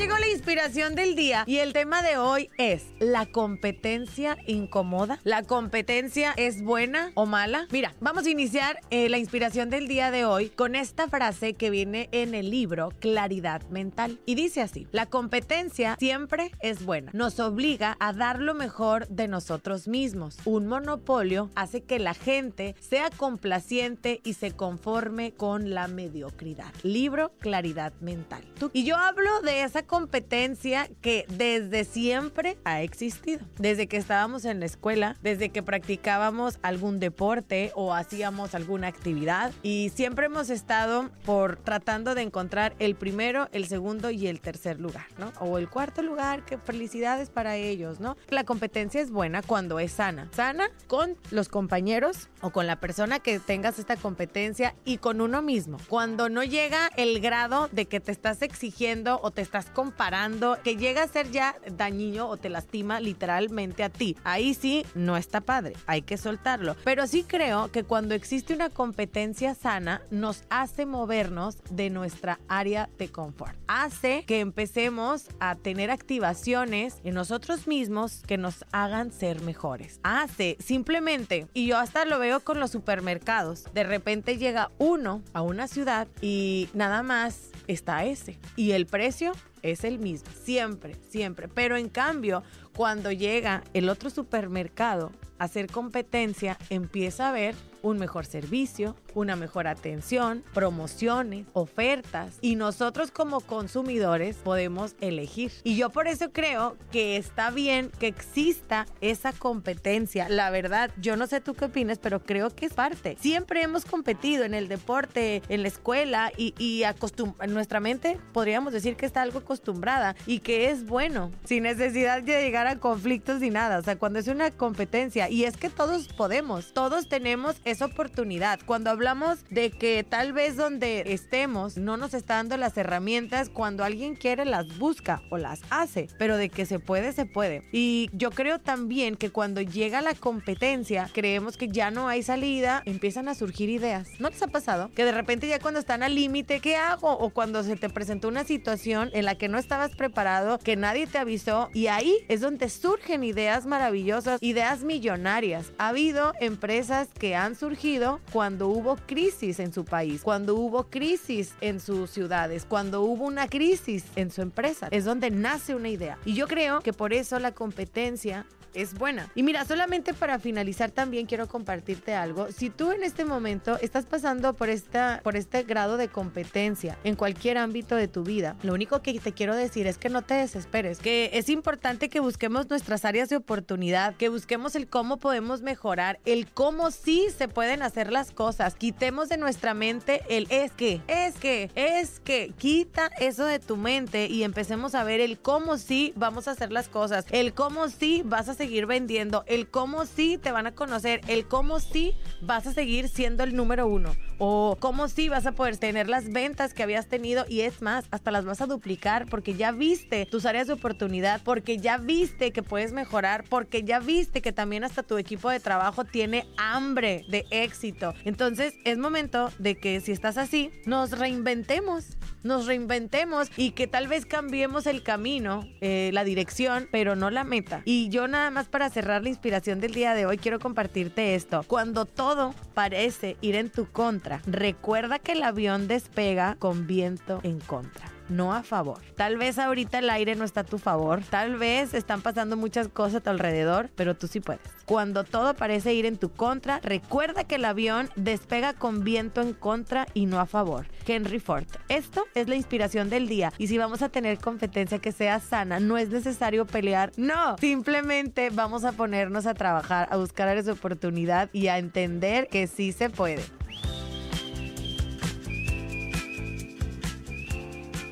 Llegó la inspiración del día y el tema de hoy es ¿la competencia incomoda? ¿La competencia es buena o mala? Mira, vamos a iniciar eh, la inspiración del día de hoy con esta frase que viene en el libro Claridad Mental y dice así, la competencia siempre es buena, nos obliga a dar lo mejor de nosotros mismos. Un monopolio hace que la gente sea complaciente y se conforme con la mediocridad. Libro Claridad Mental. Y yo hablo de esa competencia que desde siempre ha existido. Desde que estábamos en la escuela, desde que practicábamos algún deporte o hacíamos alguna actividad y siempre hemos estado por tratando de encontrar el primero, el segundo y el tercer lugar, ¿no? O el cuarto lugar, que felicidades para ellos, ¿no? La competencia es buena cuando es sana. Sana con los compañeros o con la persona que tengas esta competencia y con uno mismo. Cuando no llega el grado de que te estás exigiendo o te estás comparando, que llega a ser ya dañino o te lastima literalmente a ti. Ahí sí no está padre, hay que soltarlo. Pero sí creo que cuando existe una competencia sana, nos hace movernos de nuestra área de confort. Hace que empecemos a tener activaciones en nosotros mismos que nos hagan ser mejores. Hace simplemente, y yo hasta lo veo con los supermercados, de repente llega uno a una ciudad y nada más está ese. Y el precio es el mismo, siempre, siempre. Pero en cambio, cuando llega el otro supermercado a hacer competencia, empieza a ver un mejor servicio, una mejor atención, promociones, ofertas y nosotros como consumidores podemos elegir. Y yo por eso creo que está bien que exista esa competencia. La verdad, yo no sé tú qué opinas, pero creo que es parte. Siempre hemos competido en el deporte, en la escuela y, y nuestra mente podríamos decir que está algo acostumbrada y que es bueno, sin necesidad de llegar a conflictos ni nada. O sea, cuando es una competencia y es que todos podemos, todos tenemos esa oportunidad. Cuando hablamos de que tal vez donde estemos no nos está dando las herramientas, cuando alguien quiere las busca o las hace, pero de que se puede, se puede. Y yo creo también que cuando llega la competencia, creemos que ya no hay salida, empiezan a surgir ideas. ¿No les ha pasado? Que de repente ya cuando están al límite, ¿qué hago? O cuando se te presentó una situación en la que no estabas preparado, que nadie te avisó, y ahí es donde surgen ideas maravillosas, ideas millonarias. Ha habido empresas que han surgido cuando hubo crisis en su país, cuando hubo crisis en sus ciudades, cuando hubo una crisis en su empresa. Es donde nace una idea. Y yo creo que por eso la competencia es buena. Y mira, solamente para finalizar también quiero compartirte algo. Si tú en este momento estás pasando por, esta, por este grado de competencia en cualquier ámbito de tu vida, lo único que te quiero decir es que no te desesperes, que es importante que busquemos nuestras áreas de oportunidad, que busquemos el cómo podemos mejorar, el cómo sí se pueden hacer las cosas. Quitemos de nuestra mente el es que, es que, es que. Quita eso de tu mente y empecemos a ver el cómo sí vamos a hacer las cosas, el cómo sí vas a seguir vendiendo, el cómo sí te van a conocer, el cómo sí vas a seguir siendo el número uno o cómo sí vas a poder tener las ventas que habías tenido y es más, hasta las vas a duplicar porque ya viste tus áreas de oportunidad, porque ya viste que puedes mejorar, porque ya viste que también hasta tu equipo de trabajo tiene hambre de éxito. Entonces es momento de que si estás así, nos reinventemos, nos reinventemos y que tal vez cambiemos el camino, eh, la dirección, pero no la meta. Y yo nada más para cerrar la inspiración del día de hoy, quiero compartirte esto. Cuando todo parece ir en tu contra, recuerda que el avión despega con viento en contra no a favor. Tal vez ahorita el aire no está a tu favor, tal vez están pasando muchas cosas a tu alrededor, pero tú sí puedes. Cuando todo parece ir en tu contra, recuerda que el avión despega con viento en contra y no a favor. Henry Ford. Esto es la inspiración del día y si vamos a tener competencia que sea sana, no es necesario pelear, no, simplemente vamos a ponernos a trabajar, a buscar de oportunidad y a entender que sí se puede.